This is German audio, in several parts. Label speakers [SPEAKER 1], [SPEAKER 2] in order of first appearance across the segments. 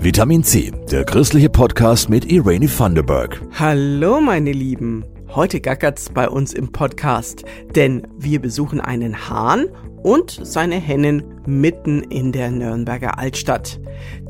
[SPEAKER 1] Vitamin C, der christliche Podcast mit Irene Thunderberg.
[SPEAKER 2] Hallo meine Lieben. Heute gackert's bei uns im Podcast, denn wir besuchen einen Hahn und seine Hennen mitten in der Nürnberger Altstadt.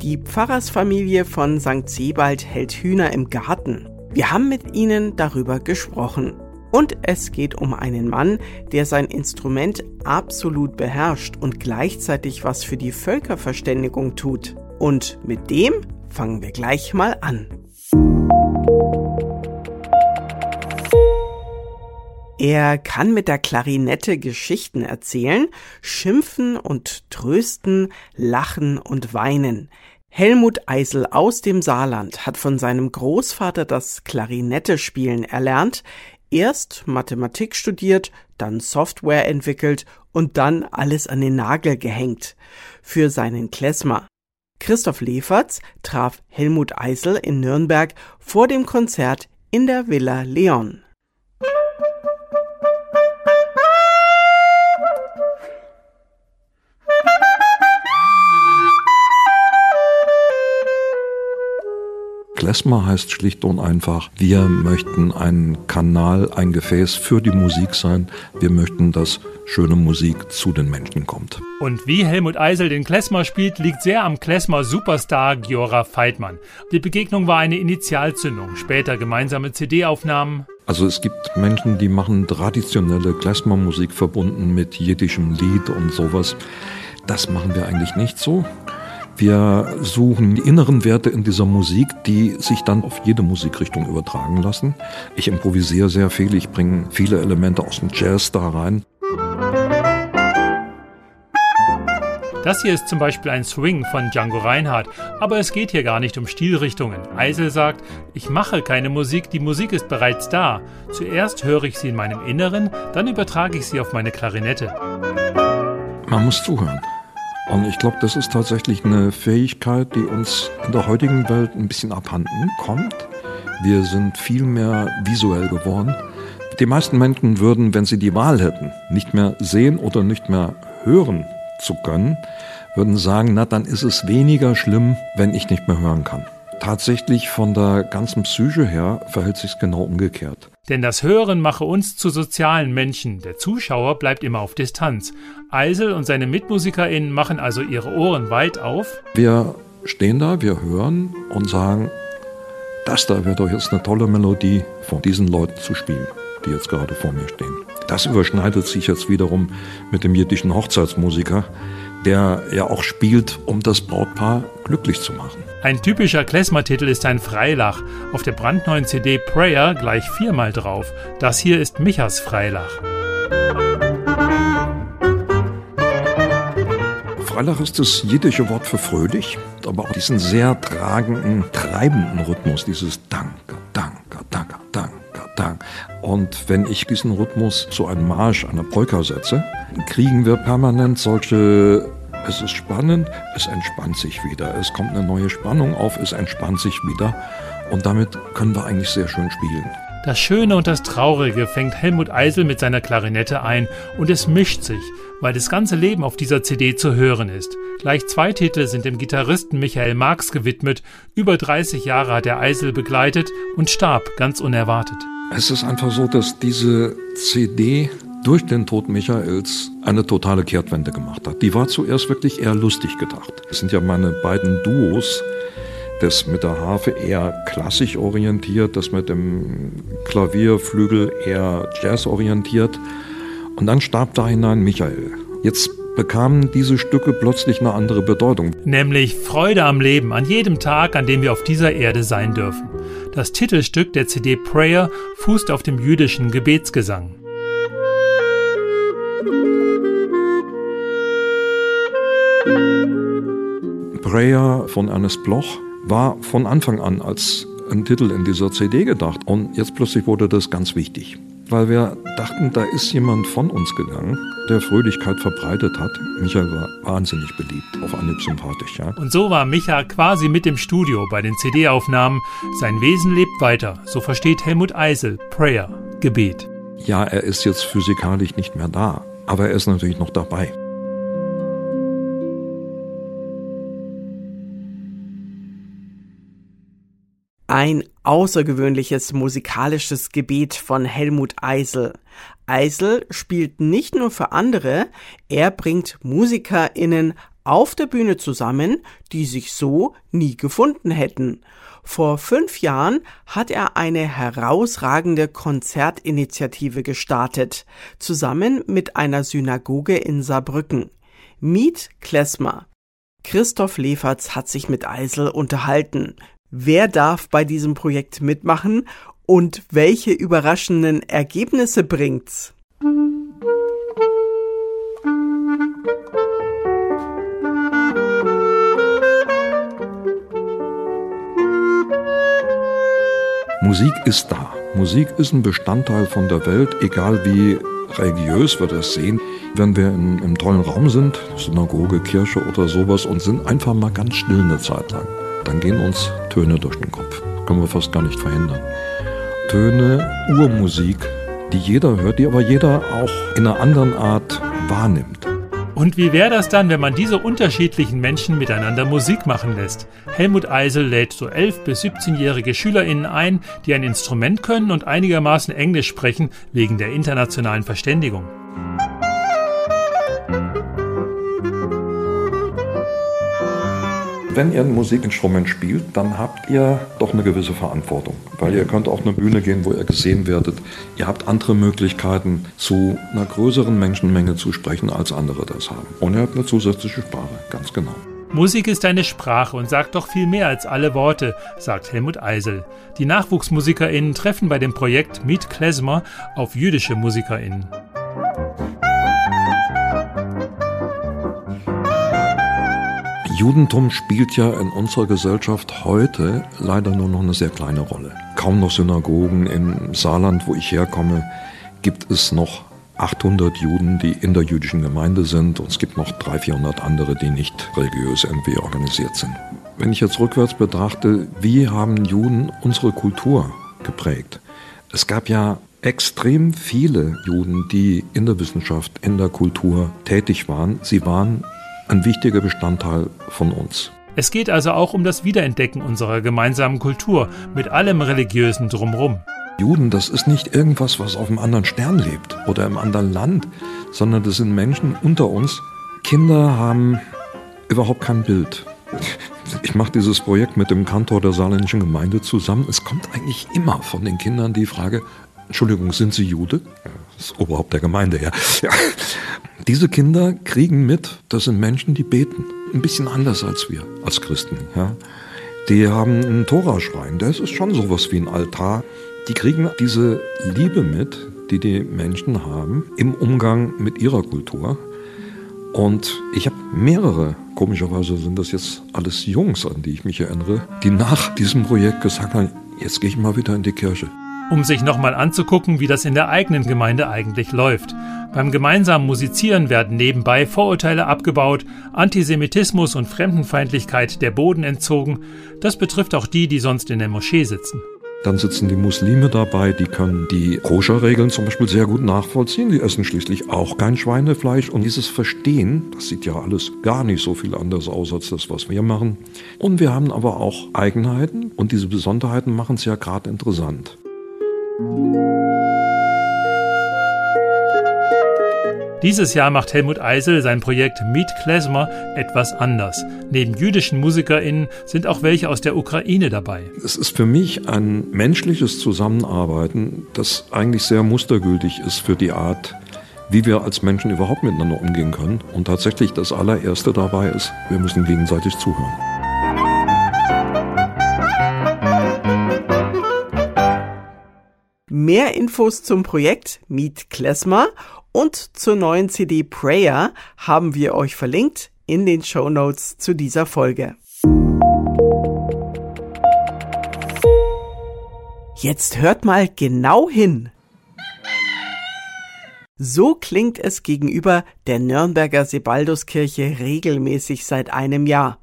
[SPEAKER 2] Die Pfarrersfamilie von St. Sebald hält Hühner im Garten. Wir haben mit ihnen darüber gesprochen. Und es geht um einen Mann, der sein Instrument absolut beherrscht und gleichzeitig was für die Völkerverständigung tut. Und mit dem fangen wir gleich mal an. Er kann mit der Klarinette Geschichten erzählen, schimpfen und trösten, lachen und weinen. Helmut Eisel aus dem Saarland hat von seinem Großvater das Klarinette-Spielen erlernt, erst Mathematik studiert, dann Software entwickelt und dann alles an den Nagel gehängt. Für seinen Klezmer. Christoph Leferz traf Helmut Eisel in Nürnberg vor dem Konzert in der Villa Leon.
[SPEAKER 3] Klezmer heißt schlicht und einfach, wir möchten ein Kanal, ein Gefäß für die Musik sein. Wir möchten, dass schöne Musik zu den Menschen kommt.
[SPEAKER 4] Und wie Helmut Eisel den Klezmer spielt, liegt sehr am Klezmer Superstar Giora Feitmann. Die Begegnung war eine Initialzündung, später gemeinsame CD-Aufnahmen.
[SPEAKER 3] Also es gibt Menschen, die machen traditionelle Klezmer-Musik verbunden mit jiddischem Lied und sowas. Das machen wir eigentlich nicht so. Wir suchen die inneren Werte in dieser Musik, die sich dann auf jede Musikrichtung übertragen lassen. Ich improvisiere sehr viel, ich bringe viele Elemente aus dem Jazz da rein.
[SPEAKER 4] Das hier ist zum Beispiel ein Swing von Django Reinhardt, aber es geht hier gar nicht um Stilrichtungen. Eisel sagt, ich mache keine Musik, die Musik ist bereits da. Zuerst höre ich sie in meinem Inneren, dann übertrage ich sie auf meine Klarinette.
[SPEAKER 3] Man muss zuhören. Und ich glaube, das ist tatsächlich eine Fähigkeit, die uns in der heutigen Welt ein bisschen abhanden kommt. Wir sind viel mehr visuell geworden. Die meisten Menschen würden, wenn sie die Wahl hätten, nicht mehr sehen oder nicht mehr hören zu können, würden sagen, na dann ist es weniger schlimm, wenn ich nicht mehr hören kann. Tatsächlich von der ganzen Psyche her verhält sich genau umgekehrt.
[SPEAKER 4] Denn das Hören mache uns zu sozialen Menschen. Der Zuschauer bleibt immer auf Distanz. Eisel und seine MitmusikerInnen machen also ihre Ohren weit auf.
[SPEAKER 3] Wir stehen da, wir hören und sagen, das da wäre doch jetzt eine tolle Melodie von diesen Leuten zu spielen, die jetzt gerade vor mir stehen. Das überschneidet sich jetzt wiederum mit dem jiddischen Hochzeitsmusiker, der ja auch spielt, um das Brautpaar glücklich zu machen.
[SPEAKER 4] Ein typischer Klezmer-Titel ist ein Freilach. Auf der brandneuen CD Prayer gleich viermal drauf. Das hier ist Michas Freilach.
[SPEAKER 3] Freilach ist das jiddische Wort für fröhlich, aber auch diesen sehr tragenden, treibenden Rhythmus, dieses Danke, Danke, Danke, Danke, Danke. Und wenn ich diesen Rhythmus zu einem Marsch, einer Polka setze, kriegen wir permanent solche es ist spannend, es entspannt sich wieder. Es kommt eine neue Spannung auf, es entspannt sich wieder. Und damit können wir eigentlich sehr schön spielen.
[SPEAKER 4] Das Schöne und das Traurige fängt Helmut Eisel mit seiner Klarinette ein und es mischt sich, weil das ganze Leben auf dieser CD zu hören ist. Gleich zwei Titel sind dem Gitarristen Michael Marx gewidmet. Über 30 Jahre hat er Eisel begleitet und starb ganz unerwartet.
[SPEAKER 3] Es ist einfach so, dass diese CD durch den Tod Michaels eine totale Kehrtwende gemacht hat. Die war zuerst wirklich eher lustig gedacht. Es sind ja meine beiden Duos, das mit der Harfe eher klassisch orientiert, das mit dem Klavierflügel eher Jazz orientiert. Und dann starb da hinein Michael. Jetzt bekamen diese Stücke plötzlich eine andere Bedeutung.
[SPEAKER 4] Nämlich Freude am Leben, an jedem Tag, an dem wir auf dieser Erde sein dürfen. Das Titelstück der CD Prayer fußt auf dem jüdischen Gebetsgesang.
[SPEAKER 3] Prayer von Ernest Bloch war von Anfang an als ein Titel in dieser CD gedacht. Und jetzt plötzlich wurde das ganz wichtig. Weil wir dachten, da ist jemand von uns gegangen, der Fröhlichkeit verbreitet hat. Michael war wahnsinnig beliebt, auf Anhieb sympathisch. Ja.
[SPEAKER 4] Und so war Micha quasi mit im Studio bei den CD-Aufnahmen. Sein Wesen lebt weiter. So versteht Helmut Eisel Prayer, Gebet.
[SPEAKER 3] Ja, er ist jetzt physikalisch nicht mehr da, aber er ist natürlich noch dabei.
[SPEAKER 2] Ein außergewöhnliches musikalisches Gebet von Helmut Eisel. Eisel spielt nicht nur für andere, er bringt MusikerInnen auf der Bühne zusammen, die sich so nie gefunden hätten. Vor fünf Jahren hat er eine herausragende Konzertinitiative gestartet, zusammen mit einer Synagoge in Saarbrücken. Meet Klesmer. Christoph Leferz hat sich mit Eisel unterhalten. Wer darf bei diesem Projekt mitmachen und welche überraschenden Ergebnisse bringt's?
[SPEAKER 3] Musik ist da. Musik ist ein Bestandteil von der Welt, egal wie religiös wir das sehen. Wenn wir in einem tollen Raum sind, Synagoge, Kirche oder sowas, und sind einfach mal ganz still eine Zeit lang, dann gehen uns Töne durch den Kopf. Können wir fast gar nicht verhindern. Töne, Urmusik, die jeder hört, die aber jeder auch in einer anderen Art wahrnimmt.
[SPEAKER 4] Und wie wäre das dann, wenn man diese unterschiedlichen Menschen miteinander Musik machen lässt? Helmut Eisel lädt so 11- bis 17-jährige SchülerInnen ein, die ein Instrument können und einigermaßen Englisch sprechen, wegen der internationalen Verständigung.
[SPEAKER 3] Wenn ihr ein Musikinstrument spielt, dann habt ihr doch eine gewisse Verantwortung. Weil ihr könnt auf eine Bühne gehen, wo ihr gesehen werdet. Ihr habt andere Möglichkeiten, zu einer größeren Menschenmenge zu sprechen, als andere das haben. Und ihr habt eine zusätzliche Sprache, ganz genau.
[SPEAKER 4] Musik ist eine Sprache und sagt doch viel mehr als alle Worte, sagt Helmut Eisel. Die NachwuchsmusikerInnen treffen bei dem Projekt Meet Klezmer auf jüdische MusikerInnen.
[SPEAKER 3] Judentum spielt ja in unserer Gesellschaft heute leider nur noch eine sehr kleine Rolle. Kaum noch Synagogen. Im Saarland, wo ich herkomme, gibt es noch 800 Juden, die in der jüdischen Gemeinde sind und es gibt noch 300, 400 andere, die nicht religiös irgendwie organisiert sind. Wenn ich jetzt rückwärts betrachte, wie haben Juden unsere Kultur geprägt? Es gab ja extrem viele Juden, die in der Wissenschaft, in der Kultur tätig waren. Sie waren ein wichtiger Bestandteil von uns.
[SPEAKER 4] Es geht also auch um das Wiederentdecken unserer gemeinsamen Kultur mit allem religiösen drumherum.
[SPEAKER 3] Juden, das ist nicht irgendwas, was auf einem anderen Stern lebt oder im anderen Land, sondern das sind Menschen unter uns. Kinder haben überhaupt kein Bild. Ich mache dieses Projekt mit dem Kantor der saarländischen Gemeinde zusammen. Es kommt eigentlich immer von den Kindern die Frage, Entschuldigung, sind Sie Jude? Das Oberhaupt der Gemeinde, ja. ja. Diese Kinder kriegen mit, das sind Menschen, die beten. Ein bisschen anders als wir, als Christen, ja. Die haben einen Toraschrein, das ist schon sowas wie ein Altar. Die kriegen diese Liebe mit, die die Menschen haben im Umgang mit ihrer Kultur. Und ich habe mehrere, komischerweise sind das jetzt alles Jungs, an die ich mich erinnere, die nach diesem Projekt gesagt haben, jetzt gehe ich mal wieder in die Kirche
[SPEAKER 4] um sich nochmal anzugucken, wie das in der eigenen Gemeinde eigentlich läuft. Beim gemeinsamen Musizieren werden nebenbei Vorurteile abgebaut, Antisemitismus und Fremdenfeindlichkeit der Boden entzogen. Das betrifft auch die, die sonst in der Moschee sitzen.
[SPEAKER 3] Dann sitzen die Muslime dabei, die können die Koscher-Regeln zum Beispiel sehr gut nachvollziehen. Die essen schließlich auch kein Schweinefleisch. Und dieses Verstehen, das sieht ja alles gar nicht so viel anders aus als das, was wir machen. Und wir haben aber auch Eigenheiten und diese Besonderheiten machen es ja gerade interessant.
[SPEAKER 4] Dieses Jahr macht Helmut Eisel sein Projekt Meet Klezmer etwas anders. Neben jüdischen MusikerInnen sind auch welche aus der Ukraine dabei.
[SPEAKER 3] Es ist für mich ein menschliches Zusammenarbeiten, das eigentlich sehr mustergültig ist für die Art, wie wir als Menschen überhaupt miteinander umgehen können. Und tatsächlich das allererste dabei ist, wir müssen gegenseitig zuhören.
[SPEAKER 2] Mehr Infos zum Projekt Meet Klesmer und zur neuen CD Prayer haben wir euch verlinkt in den Show Notes zu dieser Folge. Jetzt hört mal genau hin. So klingt es gegenüber der Nürnberger Sebalduskirche regelmäßig seit einem Jahr.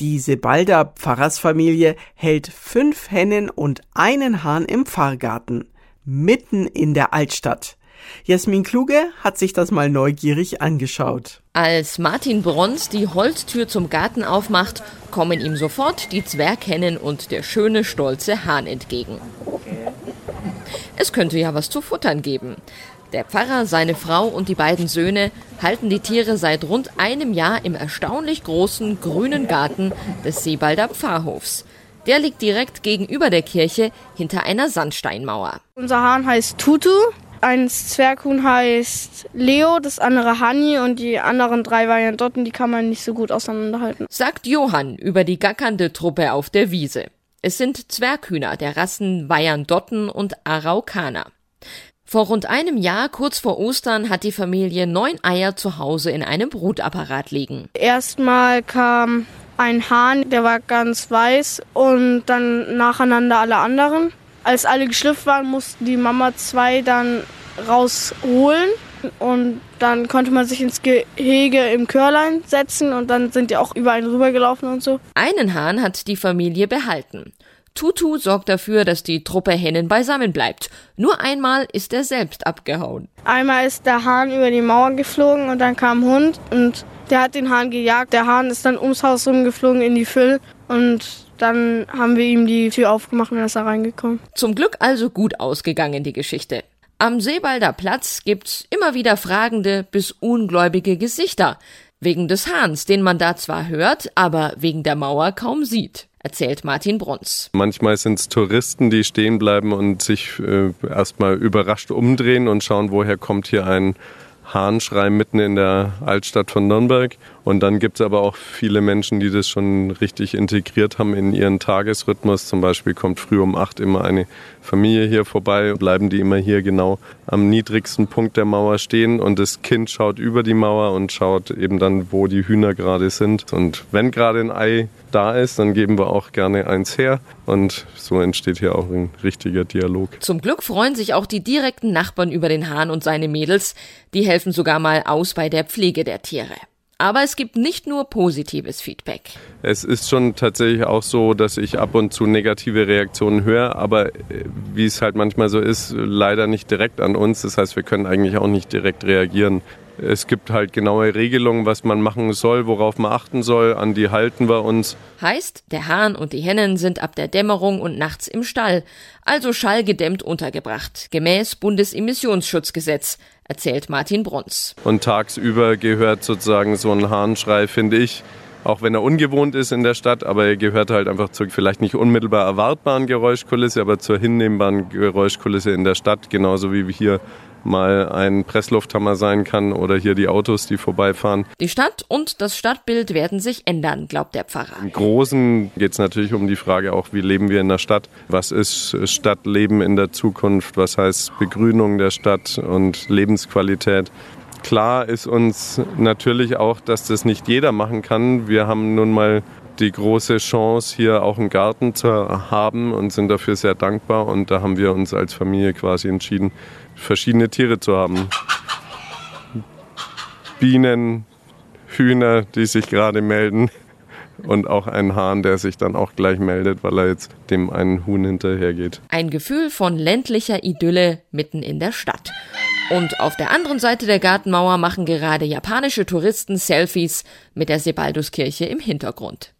[SPEAKER 2] Die Sebalder Pfarrersfamilie hält fünf Hennen und einen Hahn im Pfarrgarten mitten in der Altstadt. Jasmin Kluge hat sich das mal neugierig angeschaut.
[SPEAKER 5] Als Martin Brons die Holztür zum Garten aufmacht, kommen ihm sofort die Zwerghennen und der schöne, stolze Hahn entgegen. Es könnte ja was zu futtern geben. Der Pfarrer, seine Frau und die beiden Söhne halten die Tiere seit rund einem Jahr im erstaunlich großen grünen Garten des Seebalder Pfarrhofs. Der liegt direkt gegenüber der Kirche hinter einer Sandsteinmauer.
[SPEAKER 6] Unser Hahn heißt Tutu, ein Zwerghuhn heißt Leo, das andere Hanni und die anderen drei Varianten, die kann man nicht so gut auseinanderhalten.
[SPEAKER 5] Sagt Johann über die gackernde Truppe auf der Wiese. Es sind Zwerghühner der Rassen Wyandotten und Araukaner. Vor rund einem Jahr, kurz vor Ostern, hat die Familie neun Eier zu Hause in einem Brutapparat liegen.
[SPEAKER 6] Erstmal kam ein Hahn, der war ganz weiß und dann nacheinander alle anderen. Als alle geschlüpft waren, mussten die Mama zwei dann rausholen und dann konnte man sich ins Gehege im Körlein setzen und dann sind die auch überall rübergelaufen und so.
[SPEAKER 5] Einen Hahn hat die Familie behalten. Tutu sorgt dafür, dass die Truppe Hennen beisammen bleibt. Nur einmal ist er selbst abgehauen.
[SPEAKER 6] Einmal ist der Hahn über die Mauer geflogen und dann kam ein Hund und der hat den Hahn gejagt. Der Hahn ist dann ums Haus rumgeflogen in die Füll und dann haben wir ihm die Tür aufgemacht und er ist da reingekommen.
[SPEAKER 5] Zum Glück also gut ausgegangen, die Geschichte. Am Seebalder Platz gibt's immer wieder fragende bis ungläubige Gesichter. Wegen des Hahns, den man da zwar hört, aber wegen der Mauer kaum sieht erzählt Martin Bruns.
[SPEAKER 7] Manchmal sind es Touristen, die stehen bleiben und sich äh, erstmal überrascht umdrehen und schauen, woher kommt hier ein Hahnschrei mitten in der Altstadt von Nürnberg. Und dann gibt es aber auch viele Menschen, die das schon richtig integriert haben in ihren Tagesrhythmus. Zum Beispiel kommt früh um acht immer eine Familie hier vorbei, bleiben die immer hier genau am niedrigsten Punkt der Mauer stehen und das Kind schaut über die Mauer und schaut eben dann, wo die Hühner gerade sind. Und wenn gerade ein Ei da ist, dann geben wir auch gerne eins her und so entsteht hier auch ein richtiger Dialog.
[SPEAKER 5] Zum Glück freuen sich auch die direkten Nachbarn über den Hahn und seine Mädels. Die helfen sogar mal aus bei der Pflege der Tiere. Aber es gibt nicht nur positives Feedback.
[SPEAKER 7] Es ist schon tatsächlich auch so, dass ich ab und zu negative Reaktionen höre, aber äh, wie es halt manchmal so ist, leider nicht direkt an uns. Das heißt, wir können eigentlich auch nicht direkt reagieren. Es gibt halt genaue Regelungen, was man machen soll, worauf man achten soll. An die halten wir uns.
[SPEAKER 5] Heißt, der Hahn und die Hennen sind ab der Dämmerung und nachts im Stall, also schallgedämmt untergebracht, gemäß Bundesemissionsschutzgesetz, erzählt Martin Bruns.
[SPEAKER 7] Und tagsüber gehört sozusagen so ein Hahnschrei, finde ich, auch wenn er ungewohnt ist in der Stadt, aber er gehört halt einfach zur vielleicht nicht unmittelbar erwartbaren Geräuschkulisse, aber zur hinnehmbaren Geräuschkulisse in der Stadt, genauso wie wir hier mal ein Presslufthammer sein kann oder hier die Autos, die vorbeifahren.
[SPEAKER 5] Die Stadt und das Stadtbild werden sich ändern, glaubt der Pfarrer.
[SPEAKER 7] Im Großen geht es natürlich um die Frage auch, wie leben wir in der Stadt? Was ist Stadtleben in der Zukunft? Was heißt Begrünung der Stadt und Lebensqualität? Klar ist uns natürlich auch, dass das nicht jeder machen kann. Wir haben nun mal die große Chance, hier auch einen Garten zu haben und sind dafür sehr dankbar. Und da haben wir uns als Familie quasi entschieden, verschiedene Tiere zu haben. Bienen, Hühner, die sich gerade melden und auch einen Hahn, der sich dann auch gleich meldet, weil er jetzt dem einen Huhn hinterhergeht.
[SPEAKER 5] Ein Gefühl von ländlicher Idylle mitten in der Stadt. Und auf der anderen Seite der Gartenmauer machen gerade japanische Touristen Selfies mit der Sebalduskirche im Hintergrund.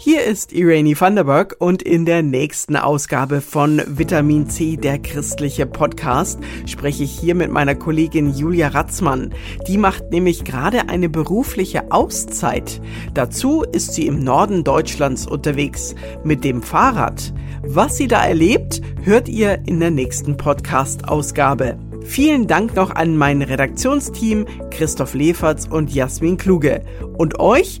[SPEAKER 2] Hier ist Irene Vanderberg und in der nächsten Ausgabe von Vitamin C, der christliche Podcast, spreche ich hier mit meiner Kollegin Julia Ratzmann. Die macht nämlich gerade eine berufliche Auszeit. Dazu ist sie im Norden Deutschlands unterwegs mit dem Fahrrad. Was sie da erlebt, hört ihr in der nächsten Podcast-Ausgabe. Vielen Dank noch an mein Redaktionsteam Christoph Leferz und Jasmin Kluge und euch